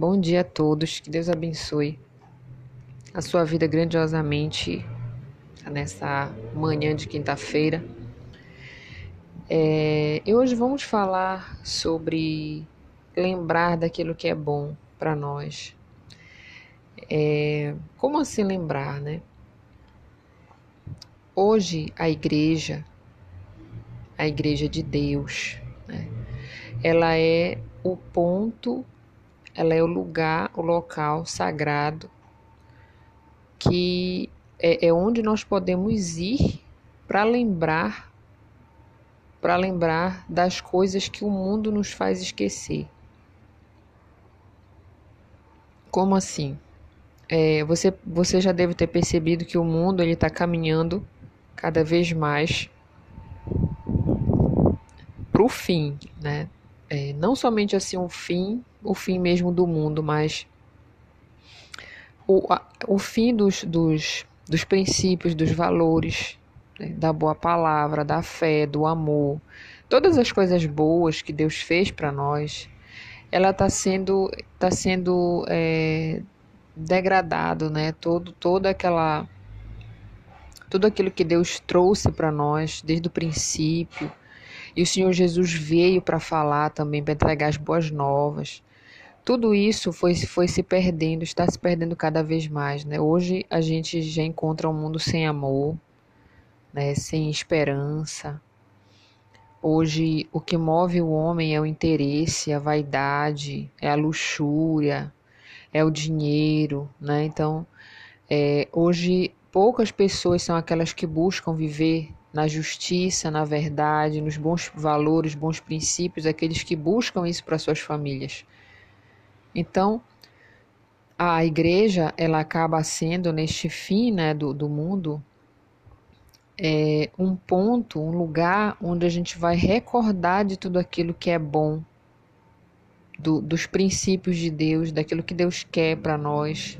Bom dia a todos, que Deus abençoe a sua vida grandiosamente nessa manhã de quinta-feira. É, e hoje vamos falar sobre lembrar daquilo que é bom para nós. É, como assim lembrar, né? Hoje a igreja, a igreja de Deus, né? ela é o ponto ela é o lugar, o local sagrado que é, é onde nós podemos ir para lembrar, para lembrar das coisas que o mundo nos faz esquecer. Como assim? É, você, você já deve ter percebido que o mundo ele está caminhando cada vez mais para o fim, né? É, não somente assim um fim o fim mesmo do mundo, mas o, a, o fim dos, dos, dos princípios, dos valores, né, da boa palavra, da fé, do amor, todas as coisas boas que Deus fez para nós, ela está sendo, tá sendo é, degradado, né? Todo, toda aquela tudo aquilo que Deus trouxe para nós desde o princípio. E o Senhor Jesus veio para falar também, para entregar as boas novas tudo isso foi, foi se perdendo, está se perdendo cada vez mais. Né? Hoje a gente já encontra um mundo sem amor, né? sem esperança. Hoje o que move o homem é o interesse, a vaidade, é a luxúria, é o dinheiro. Né? Então, é, hoje poucas pessoas são aquelas que buscam viver na justiça, na verdade, nos bons valores, bons princípios, aqueles que buscam isso para suas famílias. Então, a igreja ela acaba sendo neste fim né, do, do mundo é, um ponto, um lugar onde a gente vai recordar de tudo aquilo que é bom, do, dos princípios de Deus, daquilo que Deus quer para nós,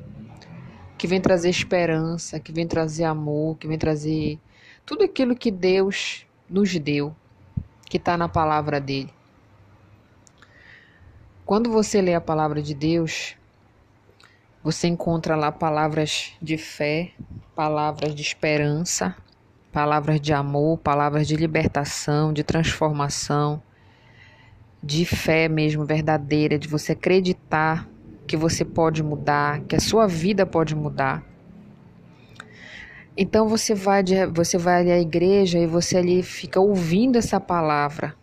que vem trazer esperança, que vem trazer amor, que vem trazer tudo aquilo que Deus nos deu, que está na palavra dele. Quando você lê a palavra de Deus, você encontra lá palavras de fé, palavras de esperança, palavras de amor, palavras de libertação, de transformação, de fé mesmo verdadeira, de você acreditar que você pode mudar, que a sua vida pode mudar. Então você vai de, você vai ali à igreja e você ali fica ouvindo essa palavra,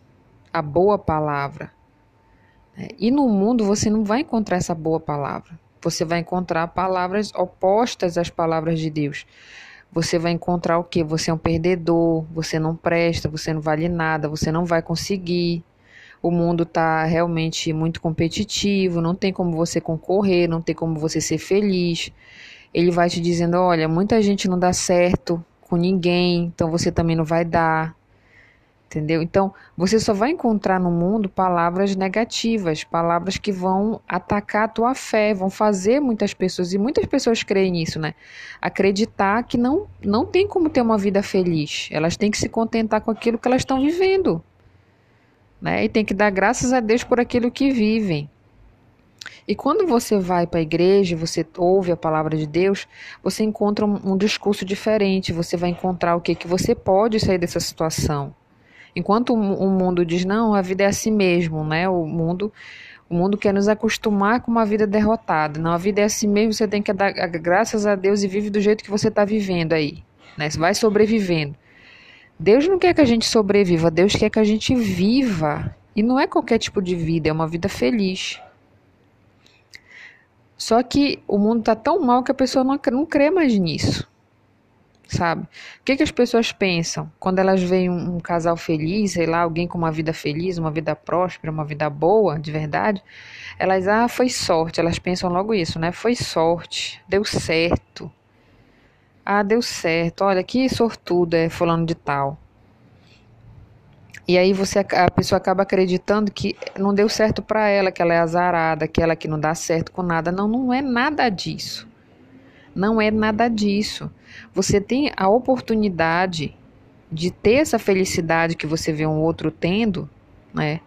a boa palavra. É, e no mundo você não vai encontrar essa boa palavra. Você vai encontrar palavras opostas às palavras de Deus. Você vai encontrar o que? Você é um perdedor, você não presta, você não vale nada, você não vai conseguir. O mundo está realmente muito competitivo, não tem como você concorrer, não tem como você ser feliz. Ele vai te dizendo: olha, muita gente não dá certo com ninguém, então você também não vai dar. Entendeu? Então, você só vai encontrar no mundo palavras negativas, palavras que vão atacar a tua fé, vão fazer muitas pessoas, e muitas pessoas creem nisso, né? Acreditar que não, não tem como ter uma vida feliz. Elas têm que se contentar com aquilo que elas estão vivendo. Né? E tem que dar graças a Deus por aquilo que vivem. E quando você vai para a igreja, você ouve a palavra de Deus, você encontra um, um discurso diferente, você vai encontrar o que que você pode sair dessa situação. Enquanto o mundo diz não, a vida é assim mesmo, né? O mundo o mundo quer nos acostumar com uma vida derrotada. Não, a vida é assim mesmo, você tem que dar graças a Deus e vive do jeito que você está vivendo aí. Né? Você vai sobrevivendo. Deus não quer que a gente sobreviva, Deus quer que a gente viva. E não é qualquer tipo de vida, é uma vida feliz. Só que o mundo está tão mal que a pessoa não, não crê mais nisso sabe? O que, que as pessoas pensam quando elas veem um, um, casal feliz, sei lá, alguém com uma vida feliz, uma vida próspera, uma vida boa, de verdade? Elas, ah, foi sorte, elas pensam logo isso, né? Foi sorte, deu certo. Ah, deu certo, olha que sortudo é fulano de tal. E aí você a pessoa acaba acreditando que não deu certo para ela, que ela é azarada, que ela que não dá certo com nada. Não, não é nada disso. Não é nada disso. Você tem a oportunidade de ter essa felicidade que você vê um outro tendo, né?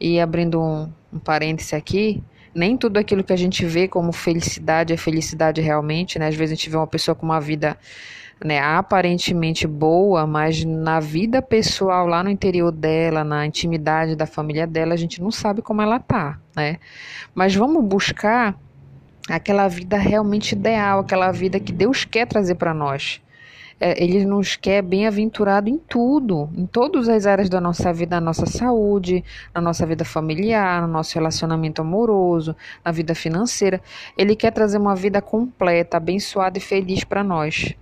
E abrindo um, um parêntese aqui, Nem tudo aquilo que a gente vê como felicidade é felicidade realmente, né? Às vezes a gente vê uma pessoa com uma vida né, aparentemente boa, mas na vida pessoal, lá no interior dela, na intimidade da família dela, a gente não sabe como ela tá, né? Mas vamos buscar aquela vida realmente ideal, aquela vida que Deus quer trazer para nós. É, ele nos quer bem-aventurado em tudo, em todas as áreas da nossa vida, na nossa saúde, na nossa vida familiar, no nosso relacionamento amoroso, na vida financeira. Ele quer trazer uma vida completa, abençoada e feliz para nós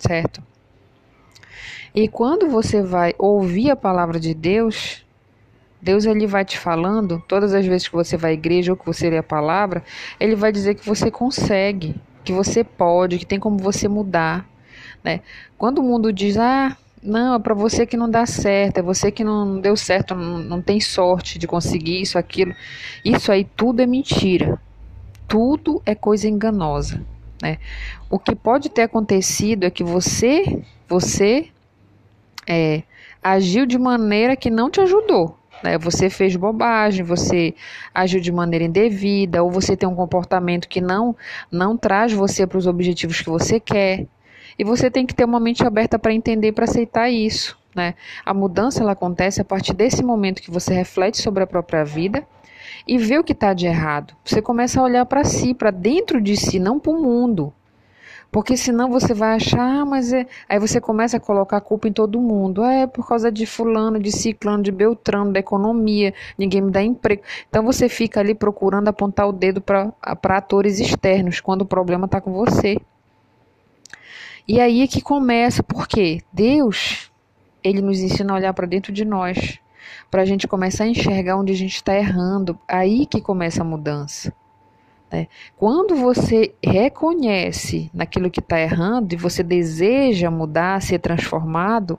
certo? E quando você vai ouvir a palavra de Deus, Deus ele vai te falando, todas as vezes que você vai à igreja ou que você lê a palavra, ele vai dizer que você consegue, que você pode, que tem como você mudar, né? Quando o mundo diz: "Ah, não, é para você que não dá certo, é você que não deu certo, não, não tem sorte de conseguir isso, aquilo". Isso aí tudo é mentira. Tudo é coisa enganosa. Né? O que pode ter acontecido é que você, você é, agiu de maneira que não te ajudou. Né? Você fez bobagem, você agiu de maneira indevida, ou você tem um comportamento que não, não traz você para os objetivos que você quer. E você tem que ter uma mente aberta para entender, para aceitar isso. Né? A mudança ela acontece a partir desse momento que você reflete sobre a própria vida e vê o que está de errado. Você começa a olhar para si, para dentro de si, não para o mundo. Porque senão você vai achar, ah, mas é. Aí você começa a colocar a culpa em todo mundo. É por causa de fulano, de ciclano, de beltrano, da economia, ninguém me dá emprego. Então você fica ali procurando apontar o dedo para atores externos, quando o problema está com você. E aí é que começa, porque Deus, ele nos ensina a olhar para dentro de nós para a gente começar a enxergar onde a gente está errando. Aí que começa a mudança. Né? Quando você reconhece naquilo que está errando e você deseja mudar, ser transformado,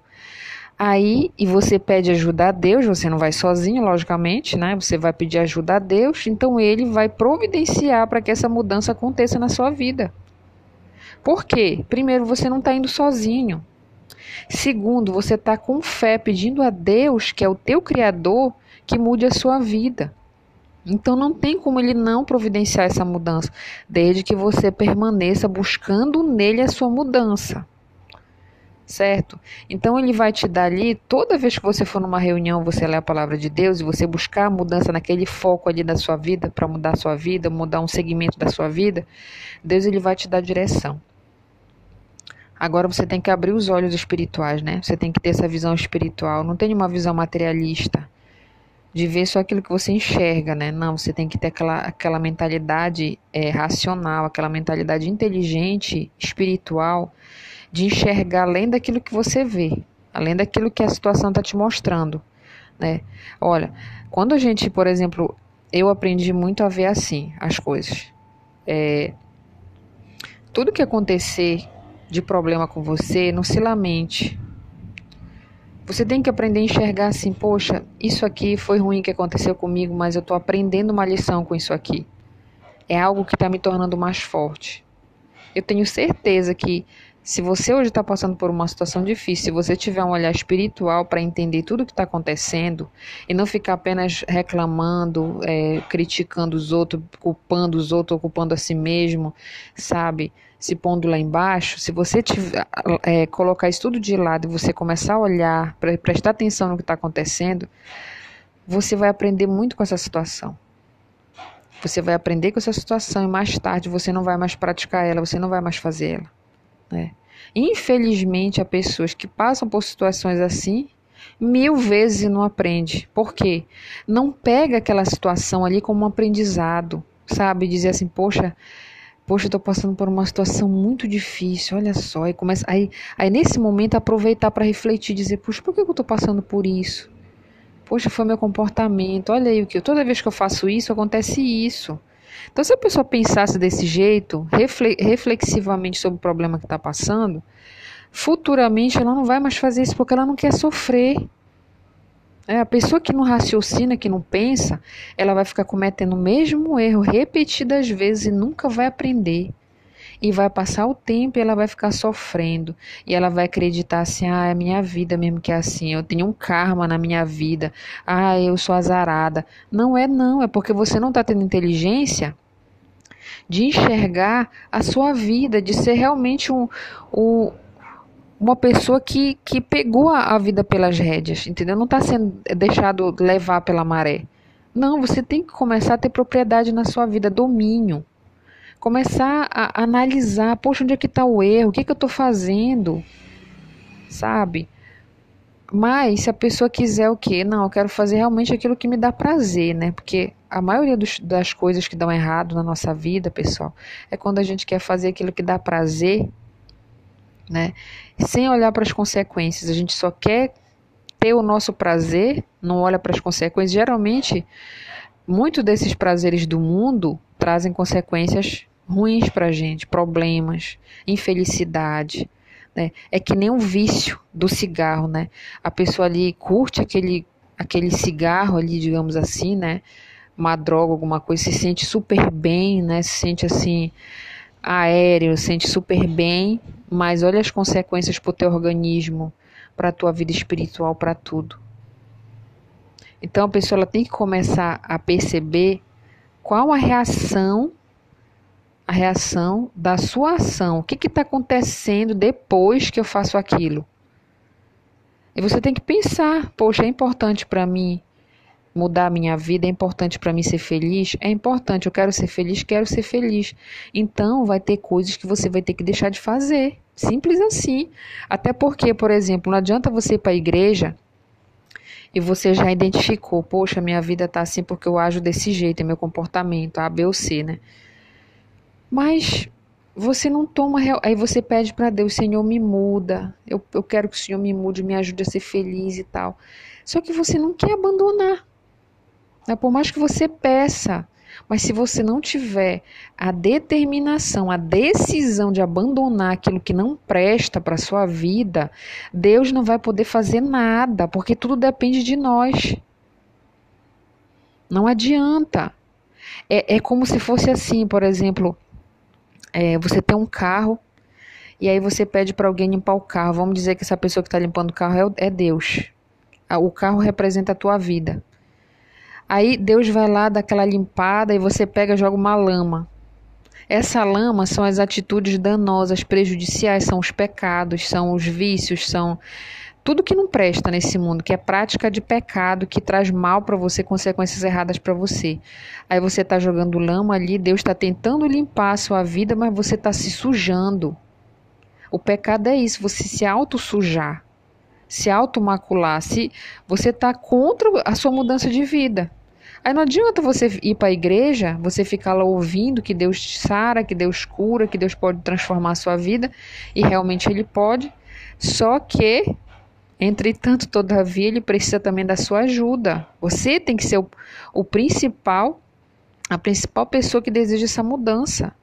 aí e você pede ajuda a Deus, você não vai sozinho, logicamente, né? Você vai pedir ajuda a Deus, então ele vai providenciar para que essa mudança aconteça na sua vida. Por quê? Primeiro, você não está indo sozinho. Segundo, você está com fé pedindo a Deus, que é o teu Criador, que mude a sua vida. Então não tem como ele não providenciar essa mudança, desde que você permaneça buscando nele a sua mudança. Certo? Então ele vai te dar ali, toda vez que você for numa reunião, você ler a palavra de Deus e você buscar a mudança naquele foco ali da sua vida, para mudar a sua vida, mudar um segmento da sua vida, Deus ele vai te dar direção. Agora você tem que abrir os olhos espirituais, né? Você tem que ter essa visão espiritual. Não tem uma visão materialista de ver só aquilo que você enxerga, né? Não, você tem que ter aquela, aquela mentalidade é, racional, aquela mentalidade inteligente, espiritual, de enxergar além daquilo que você vê, além daquilo que a situação está te mostrando, né? Olha, quando a gente, por exemplo, eu aprendi muito a ver assim as coisas. É, tudo que acontecer de problema com você, não se lamente. Você tem que aprender a enxergar assim, poxa, isso aqui foi ruim que aconteceu comigo, mas eu estou aprendendo uma lição com isso aqui. É algo que está me tornando mais forte. Eu tenho certeza que se você hoje está passando por uma situação difícil, se você tiver um olhar espiritual para entender tudo o que está acontecendo e não ficar apenas reclamando, é, criticando os outros, culpando os outros, ocupando a si mesmo, sabe? se pondo lá embaixo, se você tiver, é, colocar isso tudo de lado e você começar a olhar, pre prestar atenção no que está acontecendo, você vai aprender muito com essa situação. Você vai aprender com essa situação e mais tarde você não vai mais praticar ela, você não vai mais fazer ela. Né? Infelizmente, há pessoas que passam por situações assim mil vezes e não aprende. Por quê? Não pega aquela situação ali como um aprendizado, sabe? Dizer assim, poxa, poxa, tô passando por uma situação muito difícil, olha só, e começa aí, aí nesse momento aproveitar para refletir, dizer, poxa, por que eu tô passando por isso? Poxa, foi meu comportamento, olha aí o que, toda vez que eu faço isso, acontece isso. Então, se a pessoa pensasse desse jeito, reflexivamente sobre o problema que está passando, futuramente ela não vai mais fazer isso porque ela não quer sofrer. É, a pessoa que não raciocina, que não pensa, ela vai ficar cometendo o mesmo erro repetidas vezes e nunca vai aprender. E vai passar o tempo e ela vai ficar sofrendo. E ela vai acreditar assim: ah, é minha vida mesmo que é assim. Eu tenho um karma na minha vida. Ah, eu sou azarada. Não é, não. É porque você não está tendo inteligência de enxergar a sua vida, de ser realmente um, um uma pessoa que, que pegou a, a vida pelas rédeas, entendeu? Não está sendo deixado levar pela maré. Não, você tem que começar a ter propriedade na sua vida, domínio. Começar a analisar, poxa, onde é que está o erro? O que, que eu estou fazendo? Sabe? Mas se a pessoa quiser o quê? Não, eu quero fazer realmente aquilo que me dá prazer, né? Porque a maioria dos, das coisas que dão errado na nossa vida, pessoal, é quando a gente quer fazer aquilo que dá prazer, né? Sem olhar para as consequências. A gente só quer ter o nosso prazer, não olha para as consequências. Geralmente, muitos desses prazeres do mundo trazem consequências ruins para a gente, problemas, infelicidade. Né? É que nem um vício do cigarro, né? A pessoa ali curte aquele, aquele cigarro ali, digamos assim, né? Uma droga, alguma coisa, se sente super bem, né? Se sente assim aéreo, se sente super bem, mas olha as consequências para o teu organismo, para a tua vida espiritual, para tudo. Então a pessoa ela tem que começar a perceber qual a reação, a reação da sua ação. O que está acontecendo depois que eu faço aquilo? E você tem que pensar, poxa, é importante para mim mudar a minha vida, é importante para mim ser feliz? É importante, eu quero ser feliz, quero ser feliz. Então vai ter coisas que você vai ter que deixar de fazer. Simples assim. Até porque, por exemplo, não adianta você ir para a igreja e você já identificou, poxa, minha vida tá assim porque eu ajo desse jeito, é meu comportamento, A, B ou C, né? Mas você não toma. Aí você pede para Deus, Senhor, me muda. Eu, eu quero que o Senhor me mude, me ajude a ser feliz e tal. Só que você não quer abandonar. Né? Por mais que você peça, mas se você não tiver a determinação, a decisão de abandonar aquilo que não presta para sua vida, Deus não vai poder fazer nada, porque tudo depende de nós. Não adianta. É, é como se fosse assim, por exemplo, é, você tem um carro e aí você pede para alguém limpar o carro. Vamos dizer que essa pessoa que está limpando o carro é, é Deus. O carro representa a tua vida. Aí Deus vai lá dar aquela limpada e você pega e joga uma lama. Essa lama são as atitudes danosas, prejudiciais, são os pecados, são os vícios, são tudo que não presta nesse mundo, que é prática de pecado, que traz mal para você, consequências erradas para você. Aí você está jogando lama ali, Deus está tentando limpar a sua vida, mas você está se sujando. O pecado é isso, você se auto-sujar, se auto-macular, se você está contra a sua mudança de vida. Aí não adianta você ir para a igreja, você ficar lá ouvindo que Deus sara, que Deus cura, que Deus pode transformar a sua vida, e realmente Ele pode. Só que, entretanto, todavia, Ele precisa também da sua ajuda. Você tem que ser o, o principal, a principal pessoa que deseja essa mudança.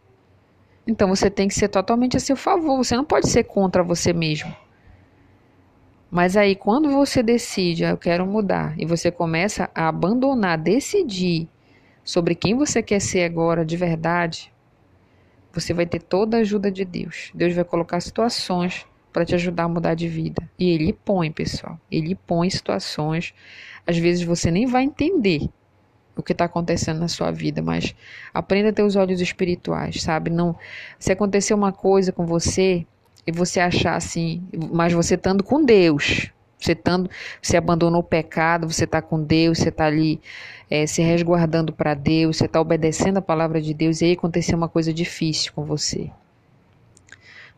Então você tem que ser totalmente a seu favor, você não pode ser contra você mesmo. Mas aí, quando você decide, ah, eu quero mudar, e você começa a abandonar, decidir sobre quem você quer ser agora de verdade, você vai ter toda a ajuda de Deus. Deus vai colocar situações para te ajudar a mudar de vida. E Ele põe, pessoal. Ele põe situações. Às vezes você nem vai entender o que está acontecendo na sua vida, mas aprenda a ter os olhos espirituais, sabe? Não, se acontecer uma coisa com você, e você achar assim, mas você estando com Deus, você estando, você abandonou o pecado, você está com Deus, você está ali é, se resguardando para Deus, você está obedecendo a palavra de Deus, e aí aconteceu uma coisa difícil com você.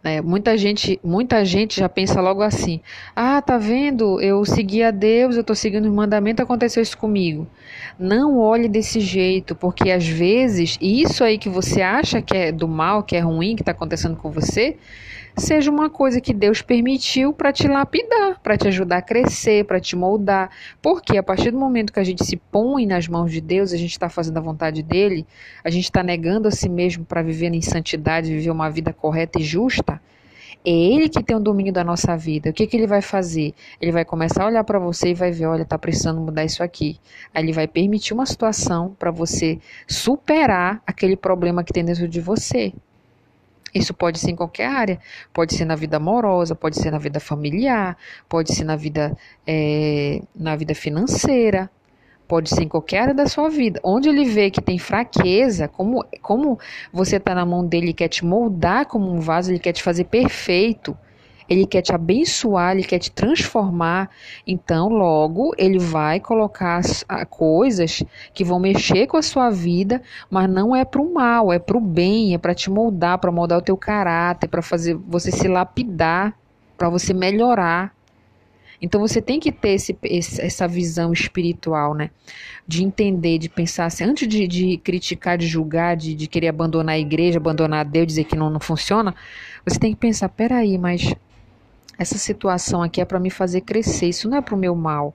É, muita gente, muita gente já pensa logo assim: ah, tá vendo? Eu segui a Deus, eu estou seguindo os mandamentos, aconteceu isso comigo. Não olhe desse jeito, porque às vezes isso aí que você acha que é do mal, que é ruim, que está acontecendo com você, seja uma coisa que Deus permitiu para te lapidar, para te ajudar a crescer, para te moldar. Porque a partir do momento que a gente se põe nas mãos de Deus, a gente está fazendo a vontade dele, a gente está negando a si mesmo para viver em santidade, viver uma vida correta e justa. É ele que tem o domínio da nossa vida. O que, que ele vai fazer? Ele vai começar a olhar para você e vai ver: olha, está precisando mudar isso aqui. Aí ele vai permitir uma situação para você superar aquele problema que tem dentro de você. Isso pode ser em qualquer área, pode ser na vida amorosa, pode ser na vida familiar, pode ser na vida, é, na vida financeira, pode ser em qualquer área da sua vida. Onde ele vê que tem fraqueza, como, como você está na mão dele e quer te moldar como um vaso, ele quer te fazer perfeito, ele quer te abençoar, ele quer te transformar. Então, logo, ele vai colocar coisas que vão mexer com a sua vida, mas não é para o mal, é para o bem, é para te moldar, para moldar o teu caráter, para fazer você se lapidar, para você melhorar. Então você tem que ter esse, essa visão espiritual, né? De entender, de pensar assim, antes de, de criticar, de julgar, de, de, querer abandonar a igreja, abandonar Deus, dizer que não, não funciona, você tem que pensar, peraí, mas essa situação aqui é para me fazer crescer, isso não é para o meu mal.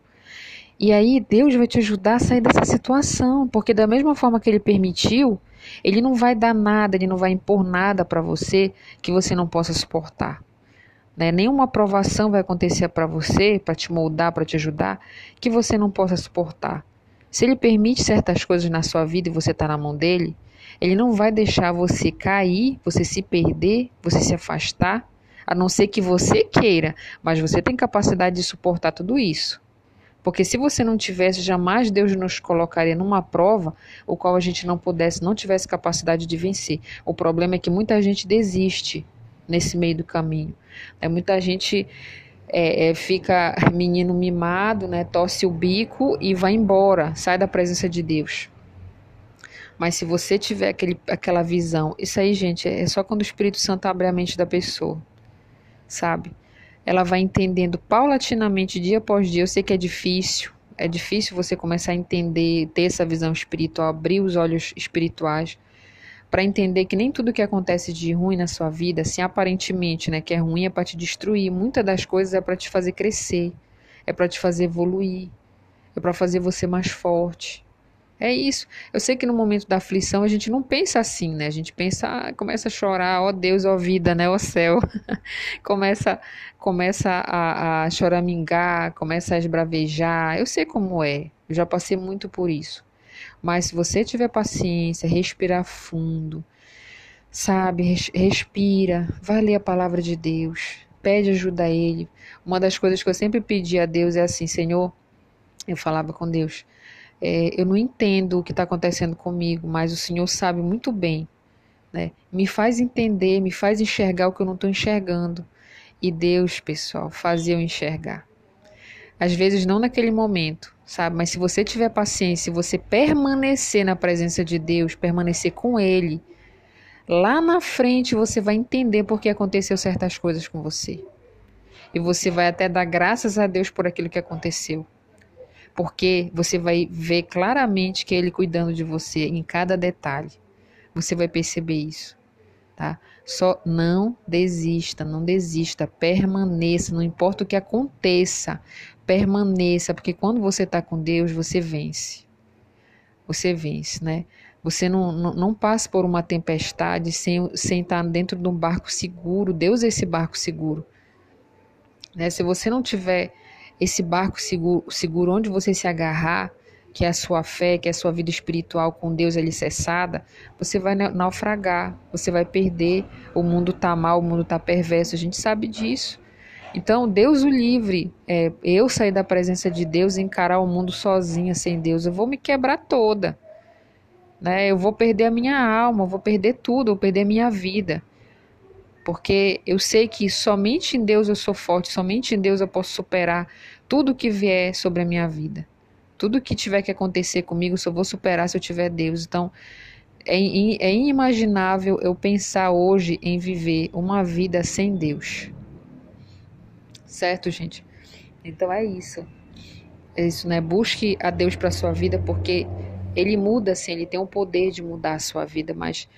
E aí Deus vai te ajudar a sair dessa situação, porque da mesma forma que ele permitiu, ele não vai dar nada, ele não vai impor nada para você que você não possa suportar. Né? Nenhuma aprovação vai acontecer para você, para te moldar, para te ajudar, que você não possa suportar. Se ele permite certas coisas na sua vida e você está na mão dele, ele não vai deixar você cair, você se perder, você se afastar a não ser que você queira, mas você tem capacidade de suportar tudo isso. Porque se você não tivesse, jamais Deus nos colocaria numa prova o qual a gente não pudesse, não tivesse capacidade de vencer. O problema é que muita gente desiste nesse meio do caminho. É, muita gente é, é, fica menino mimado, né, torce o bico e vai embora, sai da presença de Deus. Mas se você tiver aquele, aquela visão, isso aí, gente, é só quando o Espírito Santo abre a mente da pessoa sabe? Ela vai entendendo paulatinamente, dia após dia. Eu sei que é difícil, é difícil você começar a entender, ter essa visão espiritual, abrir os olhos espirituais para entender que nem tudo que acontece de ruim na sua vida, assim aparentemente, né, que é ruim é para te destruir. Muitas das coisas é para te fazer crescer, é para te fazer evoluir, é para fazer você mais forte. É isso. Eu sei que no momento da aflição a gente não pensa assim, né? A gente pensa, ah, começa a chorar, ó Deus, ó vida, né? Ó céu. começa começa a, a choramingar, começa a esbravejar. Eu sei como é. Eu já passei muito por isso. Mas se você tiver paciência, respirar fundo, sabe? Respira, vai ler a palavra de Deus, pede ajuda a Ele. Uma das coisas que eu sempre pedi a Deus é assim, Senhor, eu falava com Deus, é, eu não entendo o que está acontecendo comigo, mas o Senhor sabe muito bem. Né? Me faz entender, me faz enxergar o que eu não estou enxergando. E Deus, pessoal, fazia eu enxergar. Às vezes não naquele momento, sabe? Mas se você tiver paciência, se você permanecer na presença de Deus, permanecer com Ele, lá na frente você vai entender por que aconteceu certas coisas com você. E você vai até dar graças a Deus por aquilo que aconteceu porque você vai ver claramente que ele cuidando de você em cada detalhe. Você vai perceber isso, tá? Só não desista, não desista, permaneça, não importa o que aconteça, permaneça, porque quando você está com Deus, você vence. Você vence, né? Você não, não, não passa por uma tempestade sem, sem estar dentro de um barco seguro. Deus é esse barco seguro. Né? Se você não tiver esse barco seguro, seguro onde você se agarrar, que é a sua fé, que é a sua vida espiritual com Deus alicerçada, você vai naufragar, você vai perder, o mundo está mal, o mundo está perverso, a gente sabe disso. Então, Deus o livre, é, eu sair da presença de Deus e encarar o mundo sozinha, sem Deus, eu vou me quebrar toda. Né? Eu vou perder a minha alma, eu vou perder tudo, eu vou perder a minha vida porque eu sei que somente em Deus eu sou forte, somente em Deus eu posso superar tudo que vier sobre a minha vida. Tudo que tiver que acontecer comigo, só vou superar se eu tiver Deus. Então, é, é inimaginável eu pensar hoje em viver uma vida sem Deus. Certo, gente? Então é isso. É isso, né? Busque a Deus para sua vida, porque ele muda, assim, ele tem o poder de mudar a sua vida, mas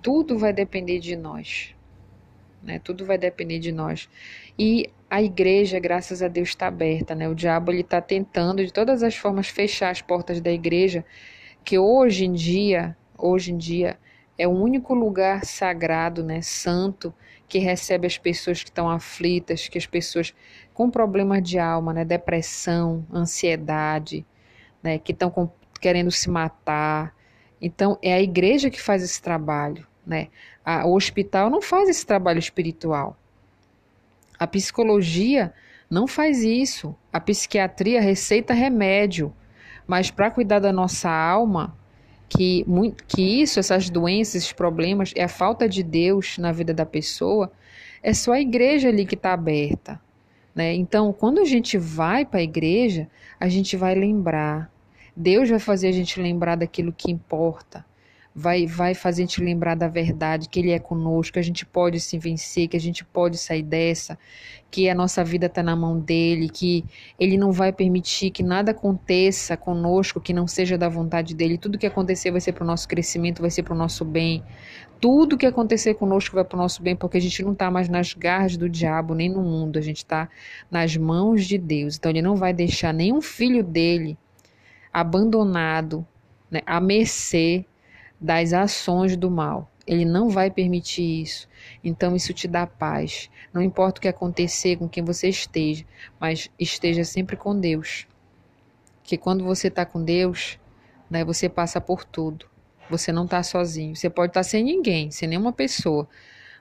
tudo vai depender de nós né? Tudo vai depender de nós. E a igreja, graças a Deus, está aberta, né? O diabo ele está tentando de todas as formas fechar as portas da igreja, que hoje em dia, hoje em dia é o único lugar sagrado, né, santo, que recebe as pessoas que estão aflitas, que as pessoas com problemas de alma, né, depressão, ansiedade, né, que estão querendo se matar. Então é a igreja que faz esse trabalho. né? A, o hospital não faz esse trabalho espiritual. A psicologia não faz isso. A psiquiatria receita remédio. Mas para cuidar da nossa alma, que, que isso, essas doenças, esses problemas, é a falta de Deus na vida da pessoa, é só a igreja ali que está aberta. Né? Então, quando a gente vai para a igreja, a gente vai lembrar. Deus vai fazer a gente lembrar daquilo que importa vai, vai fazer a gente lembrar da verdade, que Ele é conosco, que a gente pode se vencer, que a gente pode sair dessa, que a nossa vida está na mão dEle, que Ele não vai permitir que nada aconteça conosco que não seja da vontade dEle. Tudo que acontecer vai ser para o nosso crescimento, vai ser para o nosso bem. Tudo que acontecer conosco vai para o nosso bem, porque a gente não está mais nas garras do diabo, nem no mundo, a gente está nas mãos de Deus. Então Ele não vai deixar nenhum filho dele abandonado, né, mercê das ações do mal. Ele não vai permitir isso. Então isso te dá paz. Não importa o que acontecer com quem você esteja, mas esteja sempre com Deus. Que quando você está com Deus, né, você passa por tudo. Você não está sozinho. Você pode estar tá sem ninguém, sem nenhuma pessoa.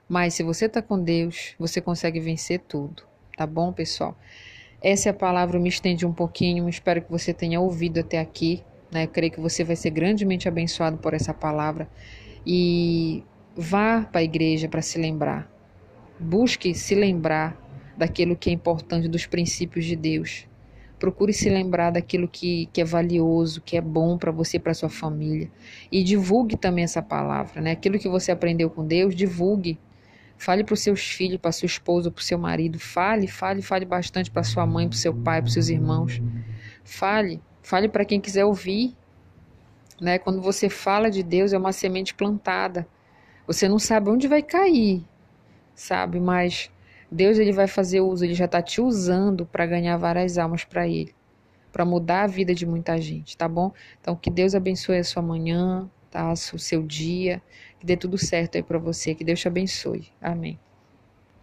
Mas se você está com Deus, você consegue vencer tudo. Tá bom, pessoal? Essa é a palavra, eu me estendi um pouquinho. Espero que você tenha ouvido até aqui. Né? Creio que você vai ser grandemente abençoado por essa palavra. E vá para a igreja para se lembrar. Busque se lembrar daquilo que é importante, dos princípios de Deus. Procure se lembrar daquilo que, que é valioso, que é bom para você e para sua família. E divulgue também essa palavra. Né? Aquilo que você aprendeu com Deus, divulgue. Fale para os seus filhos, para sua esposa, para o seu marido. Fale, fale, fale bastante para sua mãe, para o seu pai, para os seus irmãos. Fale, Fale para quem quiser ouvir. Né? Quando você fala de Deus, é uma semente plantada. Você não sabe onde vai cair, sabe? Mas Deus ele vai fazer uso, ele já está te usando para ganhar várias almas para Ele, para mudar a vida de muita gente, tá bom? Então que Deus abençoe a sua manhã, tá? O seu dia, que dê tudo certo aí para você, que Deus te abençoe. Amém.